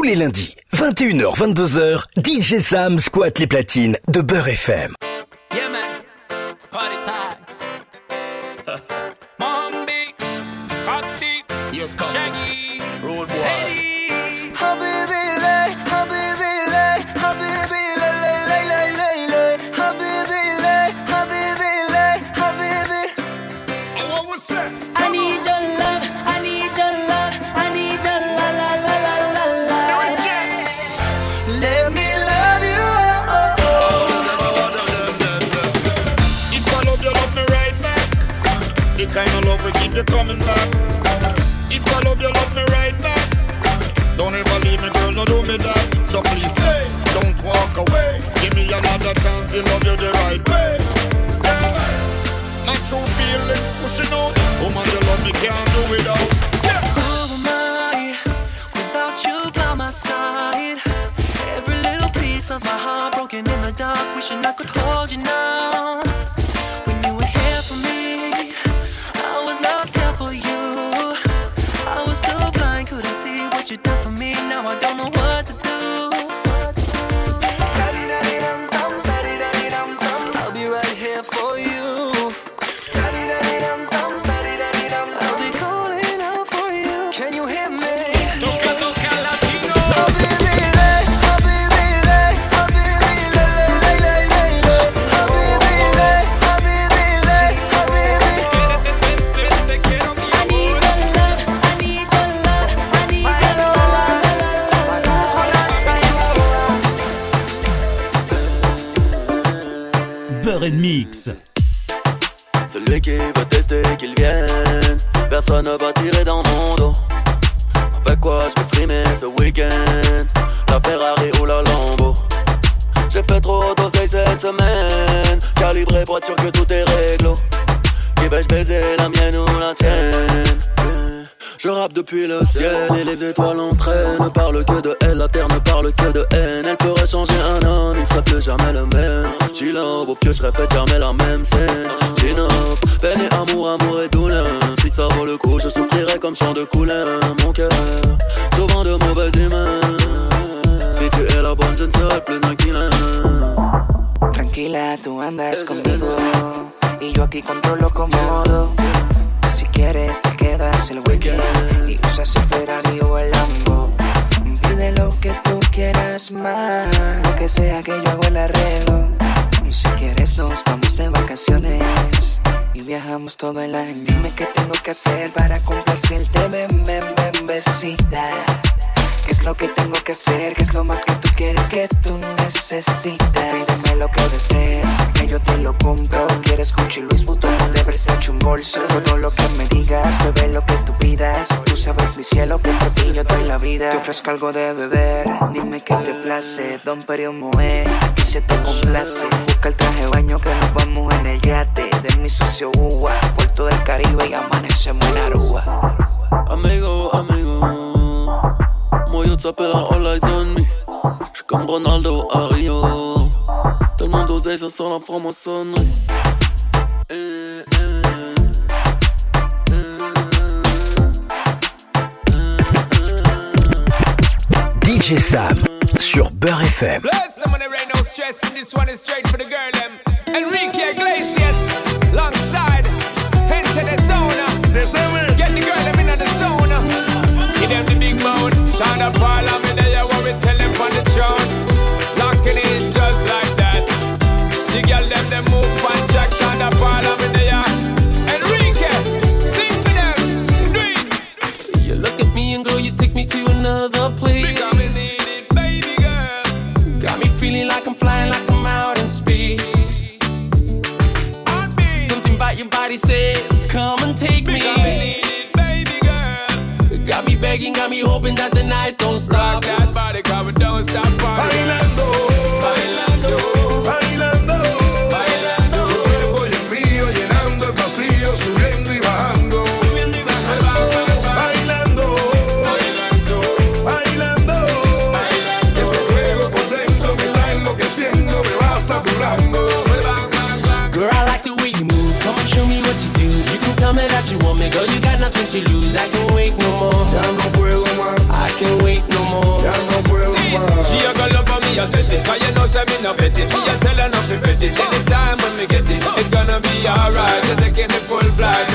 Tous les lundis, 21h, 22h, DJ Sam squatte les platines de Beurre FM. You coming back. If I love you, love me right back. Don't ever leave me, girl, no do me that. So please stay, don't walk away. Give me another chance to love you the right way. Yeah. My true feelings pushing out. Woman, you love me, can't do without. Yeah. Who am I without you by my side? Every little piece of my heart broken in the dark, wishing I could hold you now. Depuis le ciel et les étoiles entraînent. Ne parle que de elle, la terre ne parle que de haine. Elle ferait changer un homme, il ne serait plus jamais le même. Chill love, au pied je répète jamais la même Y si quieres nos vamos de vacaciones y viajamos todo el año. Dime qué tengo que hacer para complacerte, besita. ¿Qué es lo que tengo que hacer? ¿Qué es lo más que tú quieres que tú necesitas? Dime lo que desees, que yo te lo compro. ¿Quieres Gucci, Luis Vuitton, de Versace, un bolso? Todo lo que me digas, bebé, lo que tú pidas. Tú sabes, mi cielo, que por ti yo doy la vida. Te ofrezco algo de beber, dime qué te place. Don Perio Moe, aquí se te complace. Busca el traje de baño que nos vamos en el yate. De mi socio Uva, Puerto del Caribe y amanecemos en Aruba. Amigo, amigo T'appelle en all eyes on me J'suis comme Ronaldo à Rio Tellement d'oseille, ça sent la franc-maçonnerie DJ Sam sur Beurre FM. Bless ain't no stress. And this one is straight for the girl, them. Enrique Iglesias, alongside. The zone. Get Sean Paul, I'm there, what we tell them on the throne. Locking in just like that. The girl, them, them move on track. Sean Paul, I'm there. Enrique, sing for them. Do it. You look at me and girl, you take me to another place. Because we need it, baby girl. Got me feeling like I'm flying, like I'm out in space. Heartbeat. Something about your body says, come and take me. Begging, got me hoping that the night don't Rock that body, cause don't stop partying. Bailando, Bailando, bailando. bailando. Tu cuerpo y el mío llenando el vacío, subiendo y bajando. Subiendo y bajando, bajando, Bailando, bailando, bailando. bailando. Ese fuego por dentro me está enloqueciendo, me va saturando. Bang, bang, bang. Girl, I like the way you move. Come on, show me what you do. You can tell me that you want me, girl. You got nothing to lose. I can wait no more. Ya no más, I can wait no more. She a go love for me, I set it. Cause you know, say me no bet it. Me a tell her not to bet it. Anytime when me get it, it's gonna be alright. You're taking the full flight,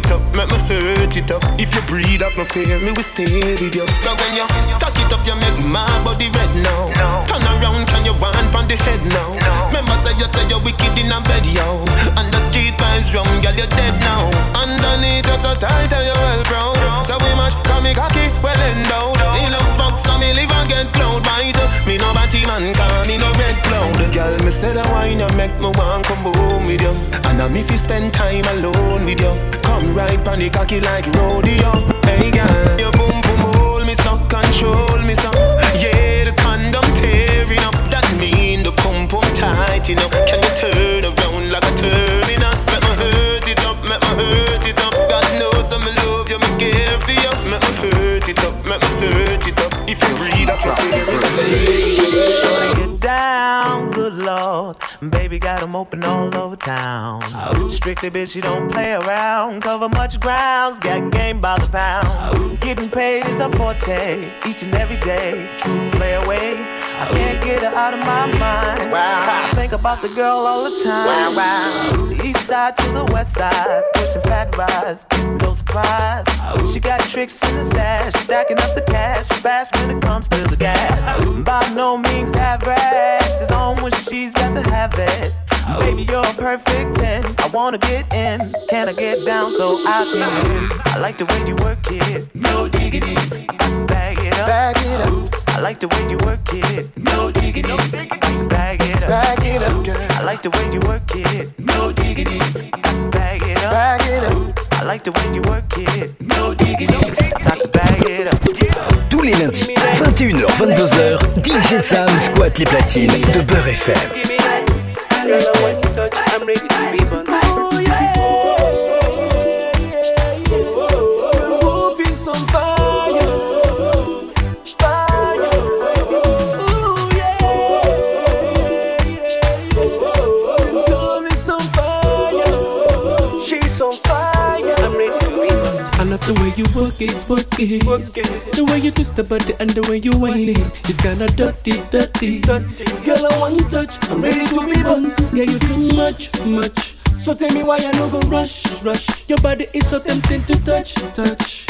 it up, make me hurt it up. If you breathe up, no fear, me will stay with you. Cause when you cock it up, you make my body red now. Turn around, can you wind from the head now? Remember say you say you're wicked in a bed, yo. And the street vibes wrong, girl, you're dead now. Underneath you're so tight and you're well proud. So we mash, call me cocky, well endowed. Me love fuck, so me live and get cloud bite. Me no batty man, call me no red cloud. Girl, me say the wine you make me want come home with you. And I'm if you spend time alone with you. Come right on the cocky like rodeo. Hey girl, your boom boom hold me so, control me so. Yeah, the condom tearing up. That mean the pum pum tight, know. Can you turn around like a terminus? Make me hurt it up, make me hurt it up. God knows I'm love you, me care for you. Make me hurt it up, make me hurt Get down, good lord. Baby got 'em open all over town. Strictly bitch, you don't play around. Cover much grounds, got game by the pound. Getting paid is a forte, each and every day. True play away. I can't get her out of my mind. I think about the girl all the time. The east side to the west side, pushing fat rides, no surprise. She got tricks in the stash, stacking up the cash, fast when it comes to the gas. By no means average, it's on when she's got to have it. Baby, you're a perfect 10. I wanna get in. Can I get down so I can win? I like the way you work it. No diggity. Bag it up. Bag it up. I like the way you work it. No diggity. Bag it up. Bag it up, girl. I like the way you work it. No diggity. Bag it up. Bag it up. I like the way you work it. No diggity. I got to bag it up. Tous les lundis, 21h, 22h, DJ Sam squatte les platines de Beur FM. I work it, work it. The way you twist the body and the way you whine it. It's kinda dirty, dirty. Girl, I want you touch. I'm ready to be bunt. Yeah, you too much, much. So tell me why I no go rush, rush. Your body is so tempting to touch, touch.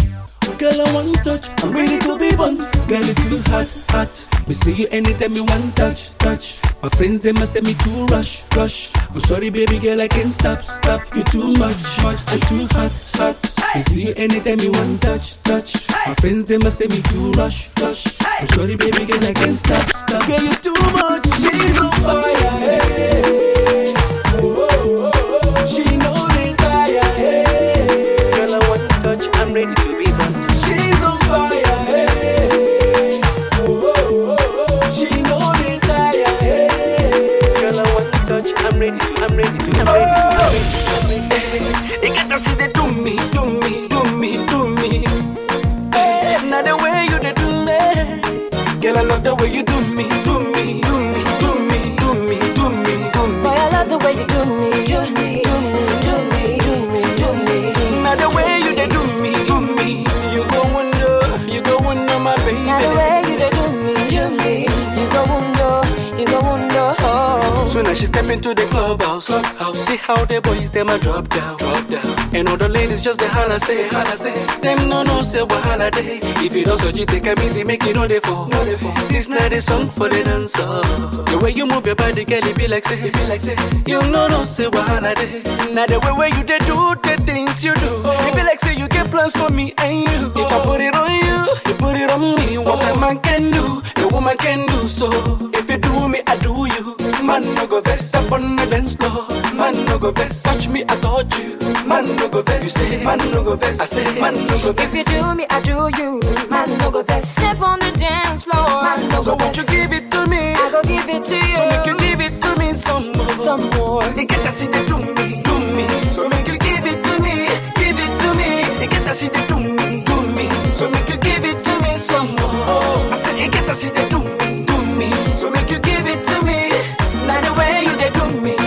Girl, I want touch. I'm ready to be bunt. Girl, it's too hot, hot. We see you anytime you want touch, touch. My friends they must say me too rush, rush. I'm sorry, baby girl, I can't stop, stop. You too much, much. I'm too hot, hot. You see you anytime you want touch, touch. My friends they must say me too rush, rush. I'm sorry, baby girl, I can't stop, stop. Girl, you too much. She's on fire, hey. Into the clubhouse. clubhouse. See how the boys them a drop down, drop down. And all the ladies just the holla say, holla say. Them no no say what holiday. If you don't so you take a easy, make it no they fall. No they fall. This not a song for the dancer. The way you move your body, girl, it be like say, it be like say. You no no say what holiday. Now the way where you they do the things you do. Oh. It be like say you get plans for me and you. If I put it on you, you put it on me. What a oh. man can do, a woman can do so. If you do me, I do you. Man no go vex up on the dance floor. Man no go vex, touch me, I touch you. Man no go vex, you say. Man no go vex, I say. Man no go vex. If you do me, I do you. Man, no go best. Step on the dance floor. Man, no So go won't you give it to me? I go give it to you. So make you give it to me some more. some more. You get to see the do me, do me. So make you give it to me, give it to me. You get to see the do me, do me. So make you give it to me some more. I said you get to see the do do me. The way you me, do me,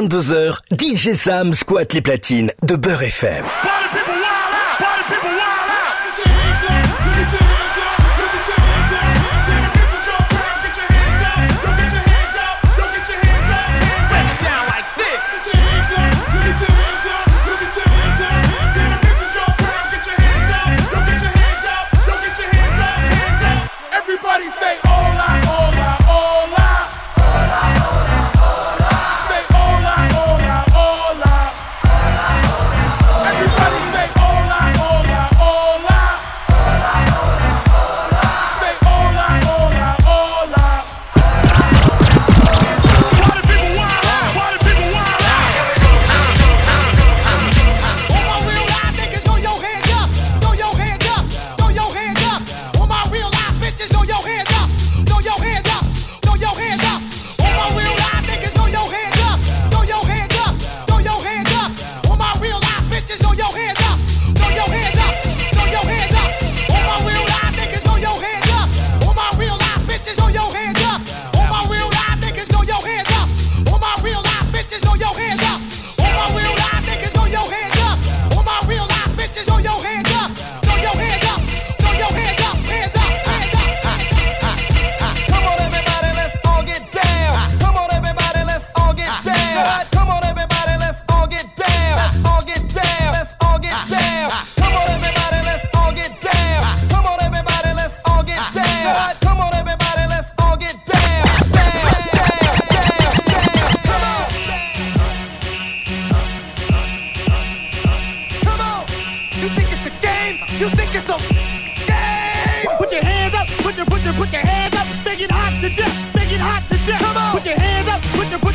22h, DJ Sam squatte les platines de Beurre FM.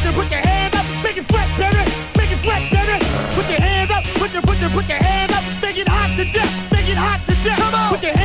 your put your hands up, make it sweat, baby, make it sweat, baby. Put your hands up, put your put your put your hands up, make it hot to death, make it hot to death. Come on, put your hands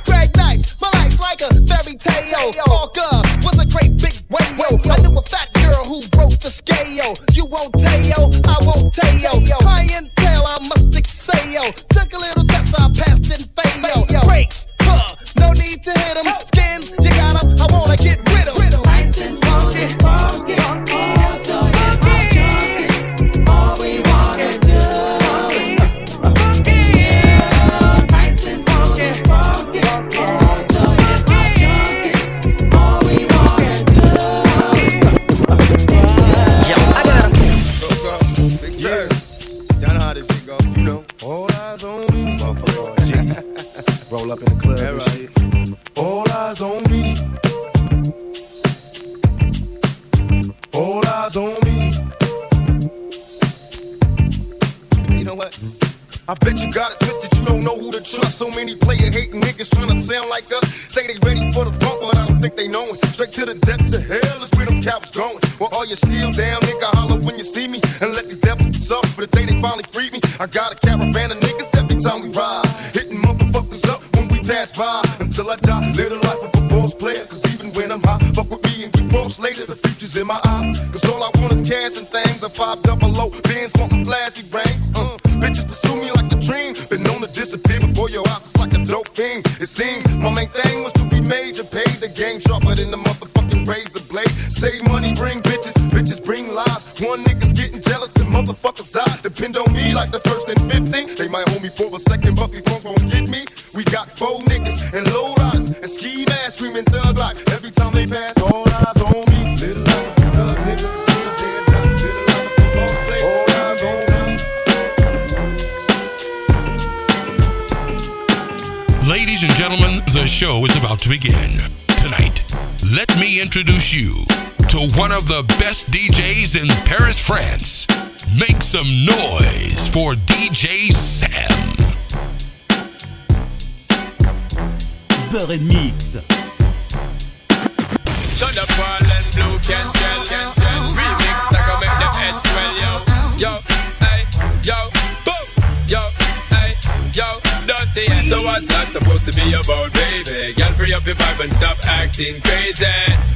Teo. Roll up in the club and shit. Right. All eyes on me. All eyes on me. You know what? I bet you got it twisted, you don't know who to trust. So many player hating niggas trying to sound like us. Say they ready for the funk, but I don't think they know it. Straight to the depths of hell is where them cowards going. Well, all you steel down, nigga, holler when you see me. And let these devils be soft for the day they finally free me. I got a caravan cash and things. A five double O, bands wanting flashy rings. Uh, bitches pursue me like a dream. Been known to disappear before your eyes. It's like a dope fiend. It seems my main thing was to be major. Pay the game sharper than the motherfucking razor blade. Save money, bring bitches. Bitches bring lies. One nigga's getting jealous and motherfuckers die. Depend on me like the first and 15. They might hold me for a second, but before begin. Tonight, let me introduce you to one of the best DJs in Paris, France. Make some noise for DJ Sam. Beurre et Mix. Shut up, Paul and Blue Yeah. So what's that supposed to be about, baby? Girl, free up your vibe and stop acting crazy.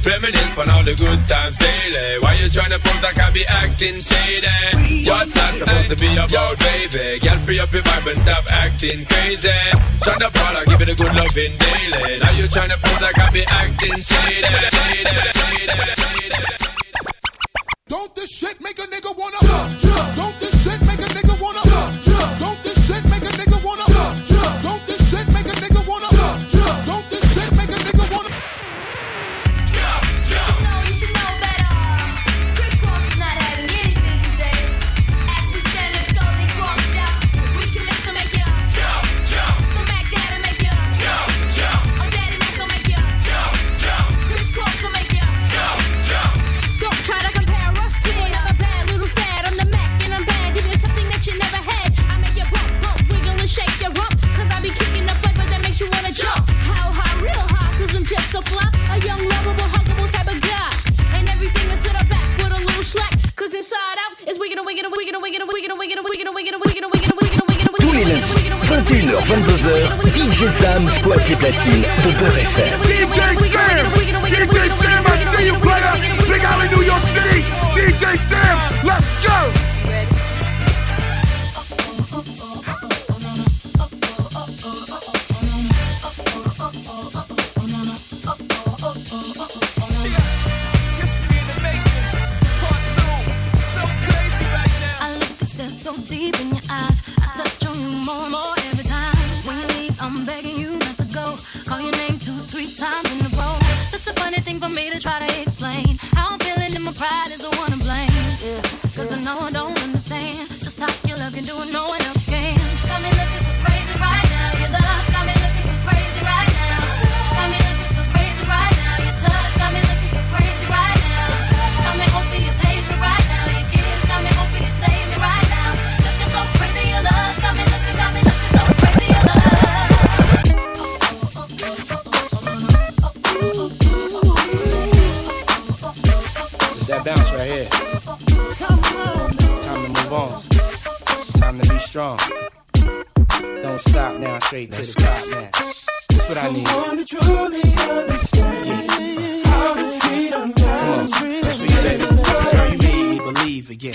Reminisce on all the good times daily. Why you tryna pose like I be acting shady? What's that supposed to be about, baby? Girl, free up your vibe and stop acting crazy. Shut up, Paul, give it a good loving daily. Now you tryna pose like I be acting shady. shady, shady, shady. Don't this shit make a nigga wanna jump, jump. Don't this shit make a nigga wanna jump, jump. Don't 21h, 22h, DJ Sam squatte les platines de Beur FM. DJ Sam! DJ Sam, I see you, player! Big Alley, New York City! DJ Sam, let's go! Now, straight to the top now. That's what I need. Someone to truly understand how to treat a man. Come on, that's for you, baby. Girl, you made me believe again.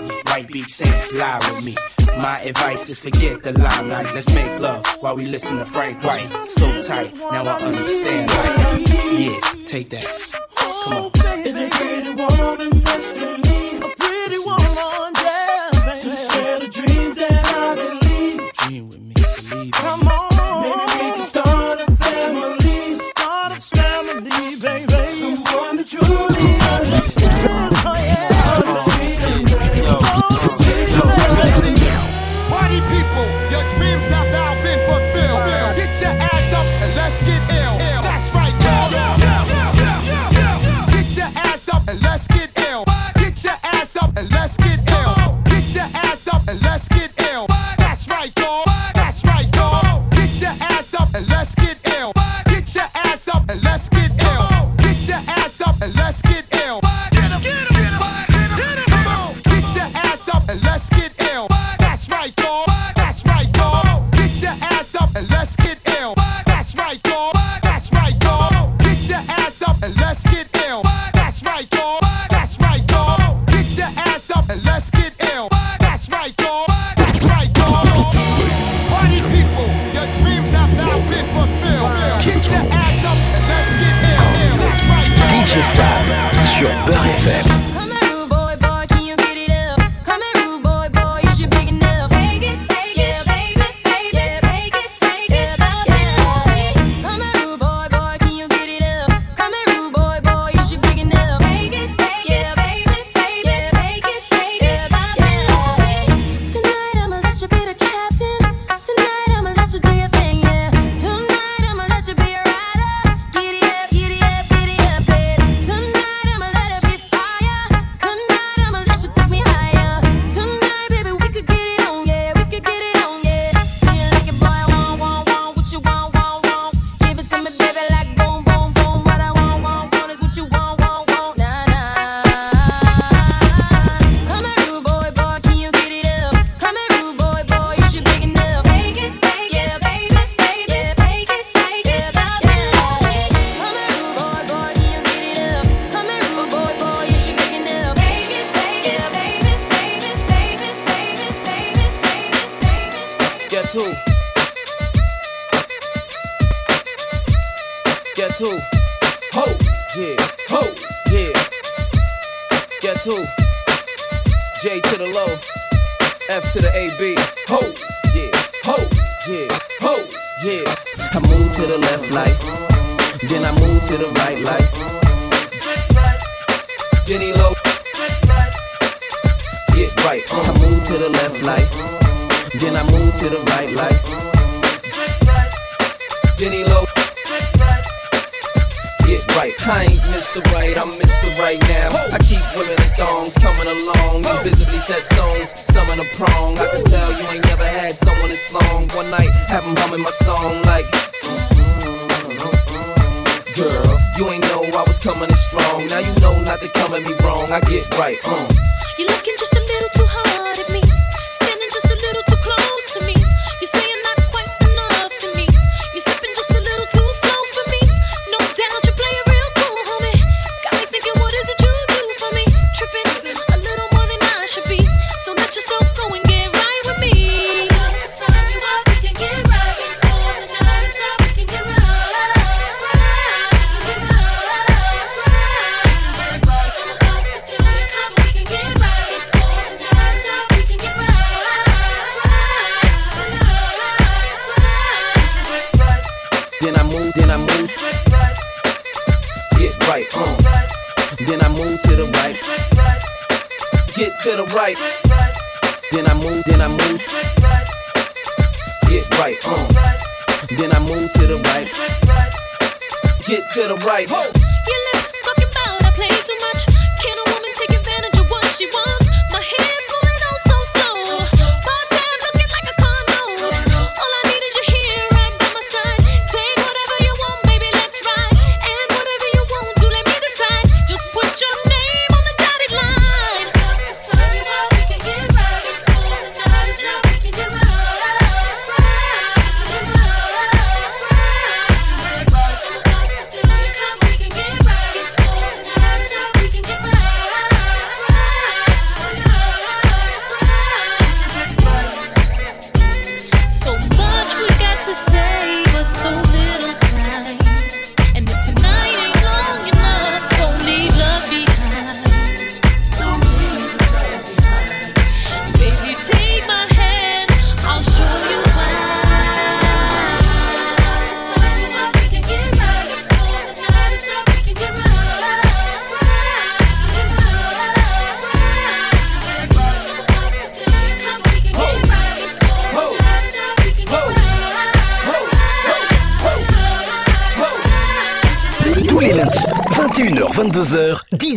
White Beach Sands, lie with me. My advice is forget the limelight. Let's make love while we listen to Frank White. So tight, now I understand. Yeah, take that. Come on.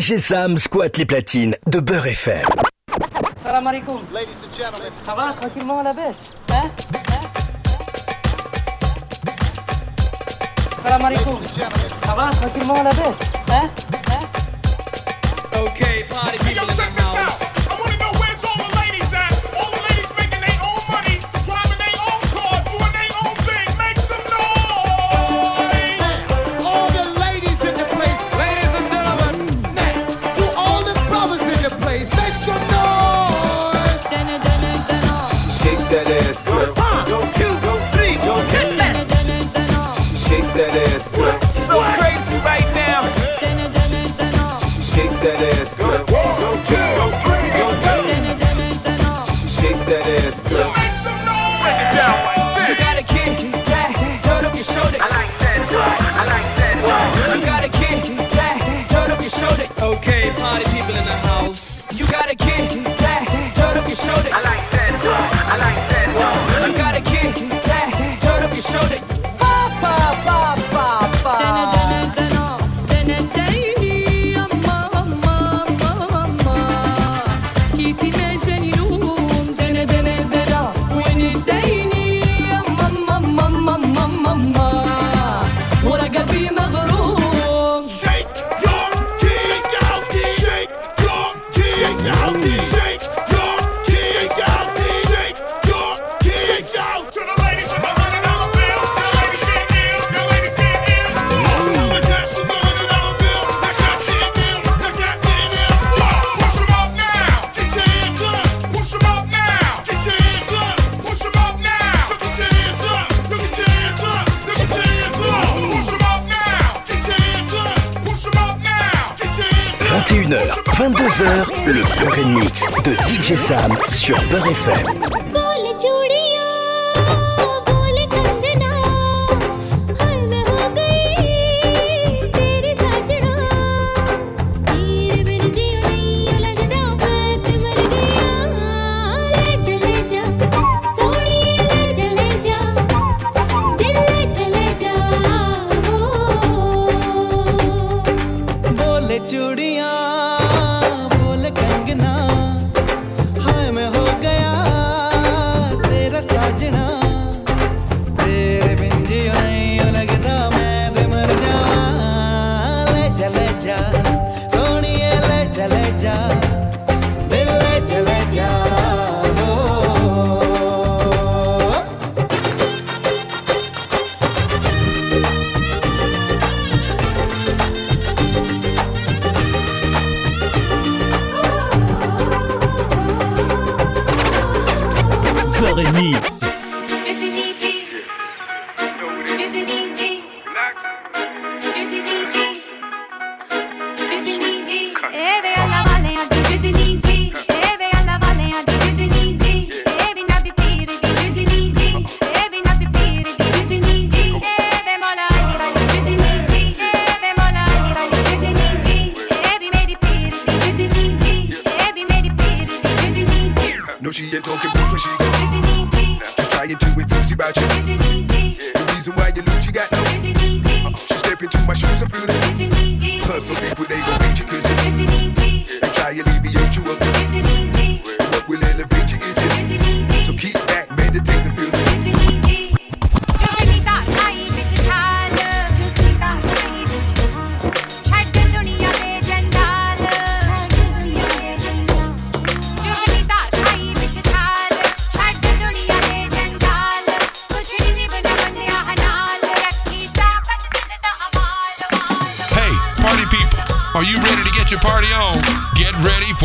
DJ Sam squatte les platines de Beurre FM. Salam alaikum. Ladies and gentlemen. Ça va tranquillement à la baisse, hein? hein? Salam alaikum. Ça va tranquillement à la baisse, hein? hein? Okay, party people. that ass. Go le Beurre Mix de DJ Sam sur Beurre FM. she ain't talking bush when she go. Just try and do with things about you. The reason why you lose, you got no. Uh-uh, she step into my shoes and feel it. Cause people they gon' reach you.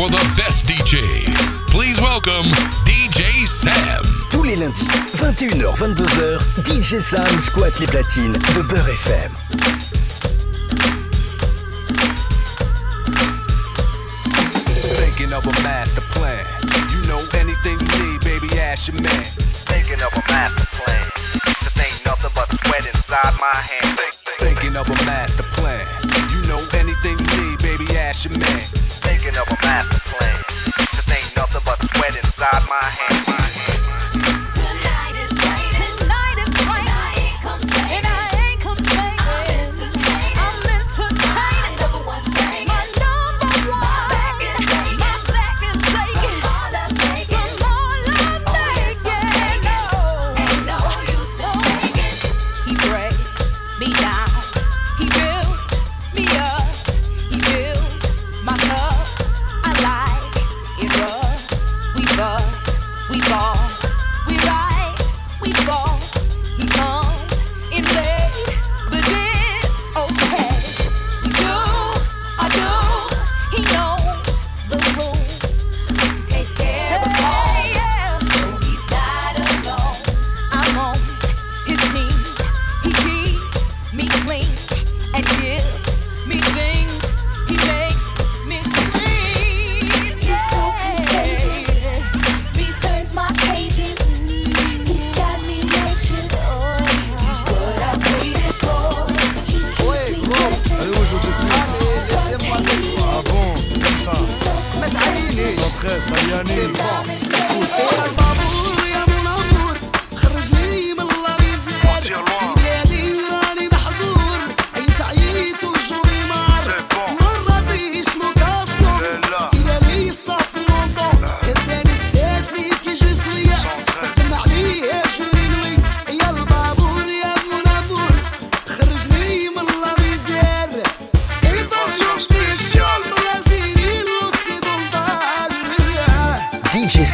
for the best DJ. Please welcome DJ Sam. Tous les lundis, 21h-22h, DJ Sam squatte les platines de Beur FM. Thinking of a master plan. You know anything you need, baby, ask your man. Thinking of a master plan. This ain't nothing but sweat inside my hand. Thinking of a master plan. You know anything you need, baby, ask your man.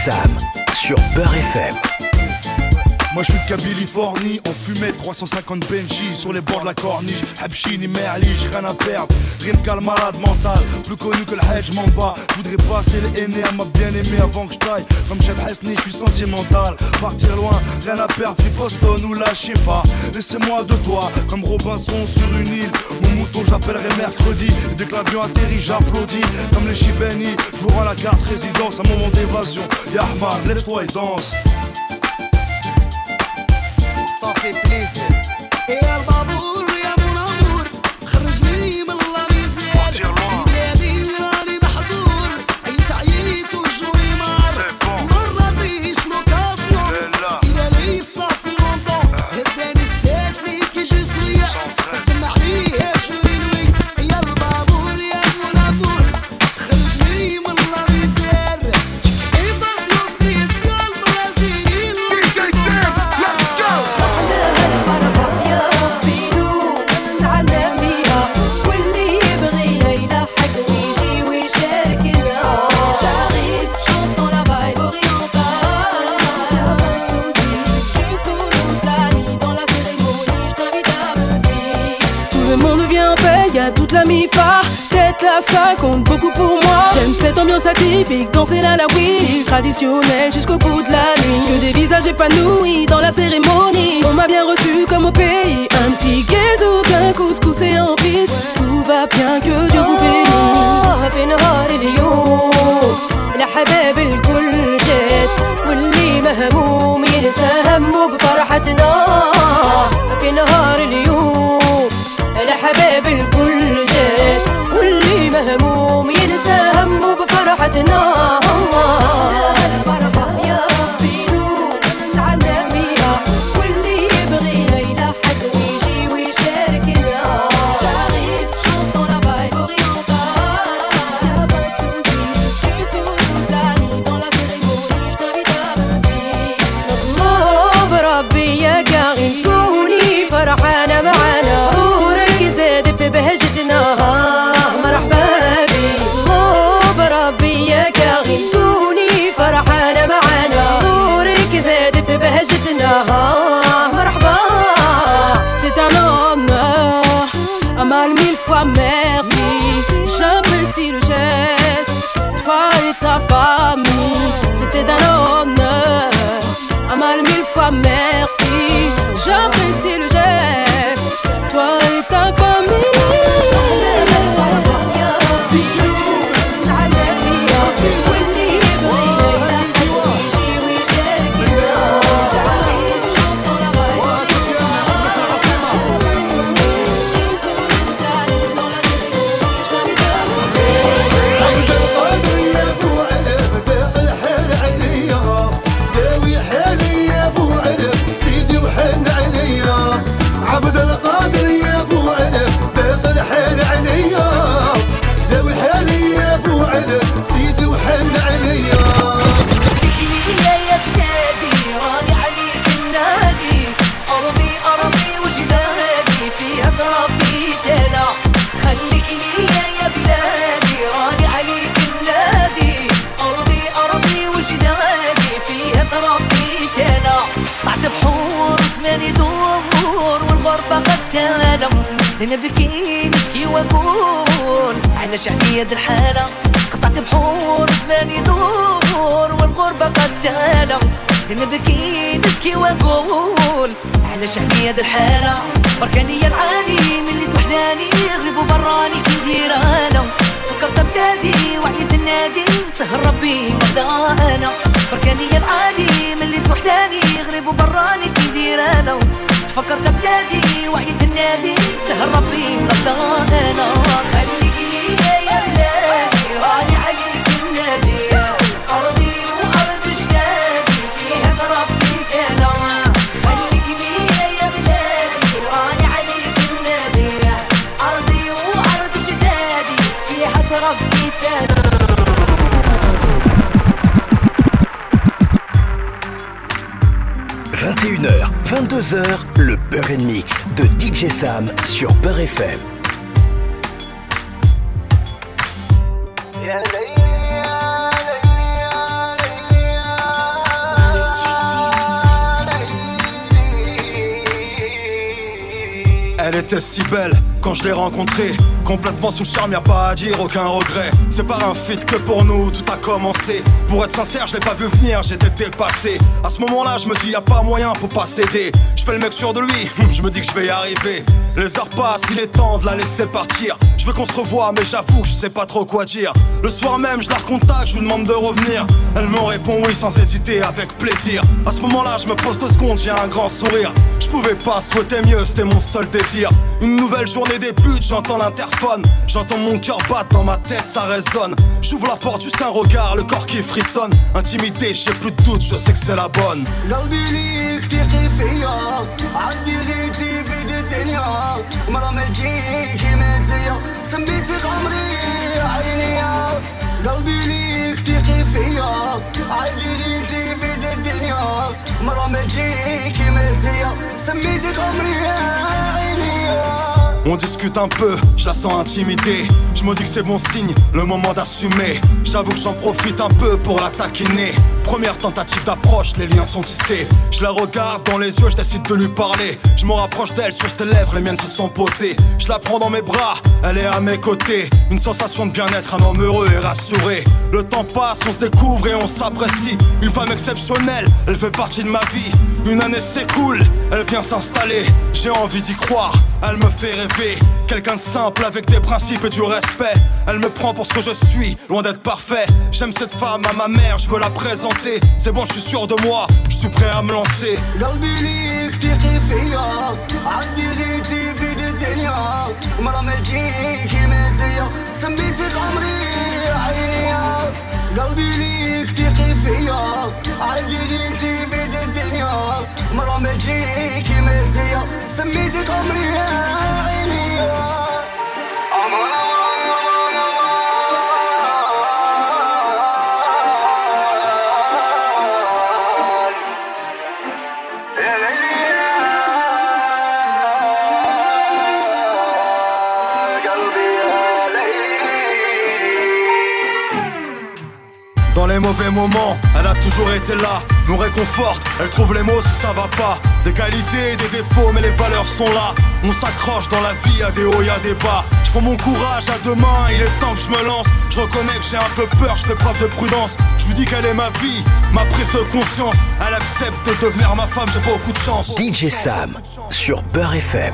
Sam sur Beurre FM. Moi je suis de Californie, on fumait 350 Benji sur les bords de la corniche. Habchini, Merli, j'ai rien à perdre. Rimka le malade mental, plus connu que le hedge m'en bats. Je voudrais passer les aînés à ma bien-aimée avant que je taille. Comme Chef Hesni, je suis sentimental. Partir loin, rien à perdre, vie Boston ou sais pas. Laissez-moi de toi, comme Robinson sur une île. Mon mouton, j'appellerai mercredi. Et dès que l'avion atterrit, j'applaudis. Comme les Chibeni, je vous rends la carte résidence, un moment d'évasion. Yahmar, lève-toi et danse. Ça fait plaisir. ça compte beaucoup pour moi. J'aime cette ambiance atypique, danser la la oui. Traditionnelle jusqu'au bout de la nuit. Que des visages épanouis dans la cérémonie. On m'a bien reçu comme au pays. Un petit gazou, un couscous et en piste. Tout va bien, que Dieu vous bénisse. في نهار اليوم الأحباب الكل جات واللي مهموم ينسى همه بفرحتنا في نهار اليوم الأحباب الكل جات واللي مهموم ينسى همه بفرحتنا. الفرحة نبكي نشكي واقول على شعبية الحالة قطعت بحور زماني دور والغربة قد تالم نبكي نشكي واقول على شعبية الحالة بركانية العالي من اللي توحداني غريب وبراني كي ندير أنا. فكرت بلادي وعيت النادي سهر ربي مرضى أنا. بركانية العالي من اللي توحداني غريب وبراني كي ندير أنا. فكرت بلادي وعيت النادي سهر ربي مرضى أنا خليك ليا يا بلادي راني عليك النادي. أرضي وأرض جدادي فيها تربيت أنا خليك ليا يا بلادي راني عليك النادي. أرضي وأرض جدادي فيها تربيت أنا 21h, 22h, le Beurre et Mix de DJ Sam sur Beurre FM. Elle était si belle quand je l'ai rencontrée. Complètement sous charme, y a pas à dire, aucun regret. C'est par un feat que pour nous tout a commencé. Pour être sincère, je l'ai pas vu venir, j'étais dépassé. À ce moment-là, je me dis y a pas moyen, faut pas céder. Je fais le mec sûr de lui, je me dis que je vais y arriver. Les heures passent, il est temps de la laisser partir. Je veux qu'on se revoie, mais j'avoue que je sais pas trop quoi dire. Le soir même, je la recontacte, je lui demande de revenir. Elle me répond oui sans hésiter, avec plaisir. À ce moment-là, je me pose deux secondes, j'ai un grand sourire. Je pouvais pas souhaiter mieux, c'était mon seul désir. Une nouvelle journée débute, j'entends l'interphone. J'entends mon cœur battre dans ma tête, ça résonne. J'ouvre la porte, juste un regard, le corps qui frissonne. Intimité, j'ai plus de doute, je sais que c'est la bonne. قلبي ليك تقي فيا عندي غيتي في دي الدنيا مرة ما تجيك ما تزيا سميتك عمري عينيا قلبي On discute un peu, je la sens intimidée. Je me dis que c'est bon signe, le moment d'assumer. J'avoue que j'en profite un peu pour la taquiner. Première tentative d'approche, les liens sont tissés. Je la regarde dans les yeux, je décide de lui parler. Je me rapproche d'elle, sur ses lèvres, les miennes se sont posées. Je la prends dans mes bras, elle est à mes côtés. Une sensation de bien-être, un homme heureux et rassuré. Le temps passe, on se découvre et on s'apprécie. Une femme exceptionnelle, elle fait partie de ma vie. Une année s'écoule, elle vient s'installer. J'ai envie d'y croire, elle me fait rêver Quelqu'un de simple avec des principes et du respect. Elle me prend pour ce que je suis, loin d'être parfait. J'aime cette femme à ma mère, je veux la présenter. C'est bon, je suis sûr de moi, je suis prêt à me lancer. قلبي ليك تقي فيا عندي غيتي في دي الدنيا مرة ما تجيك ما تزيا سميتك عمري عينيا قلبي ليك تقي فيا عندي غيتي في دي الدنيا مرة ما تجيك ما تزيا سميتك عمري Elle a toujours été là, nous réconforte, elle trouve les mots si ça va pas. Des qualités et des défauts, mais les valeurs sont là. On s'accroche dans la vie, à des hauts et à des bas. Je prends mon courage à deux mains, il est temps que je me lance. Je reconnais que j'ai un peu peur, je fais preuve de prudence. Je vous dis qu'elle est ma vie, ma prise de conscience. Elle accepte de devenir ma femme, j'ai beaucoup de chance. DJ Sam sur Beurre FM.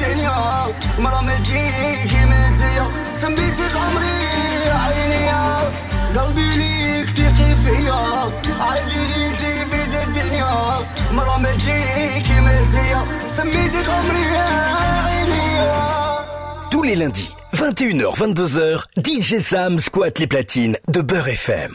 الدنيا مرة ما تجيك ما تزيا سميتك عمري عينيا قلبي ليك تقي فيا عندي غيتي في دي الدنيا مرة ما تجيك ما تزيا سميتك عمري عينيا Tous les lundis, 21h, 22h, DJ Sam squatte les platines de Beurre FM.